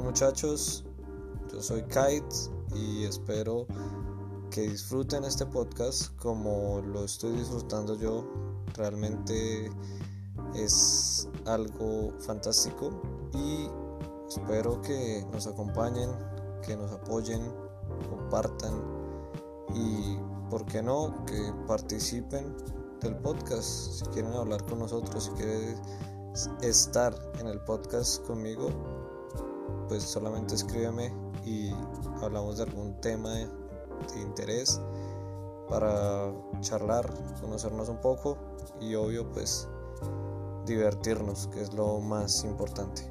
muchachos? Yo soy Kite y espero que disfruten este podcast como lo estoy disfrutando yo. Realmente es algo fantástico y espero que nos acompañen, que nos apoyen, compartan y, ¿por qué no?, que participen del podcast. Si quieren hablar con nosotros, si quieren estar en el podcast conmigo, pues solamente escríbeme y hablamos de algún tema de, interés para charlar, conocernos un poco y obvio pues divertirnos, que es lo más importante.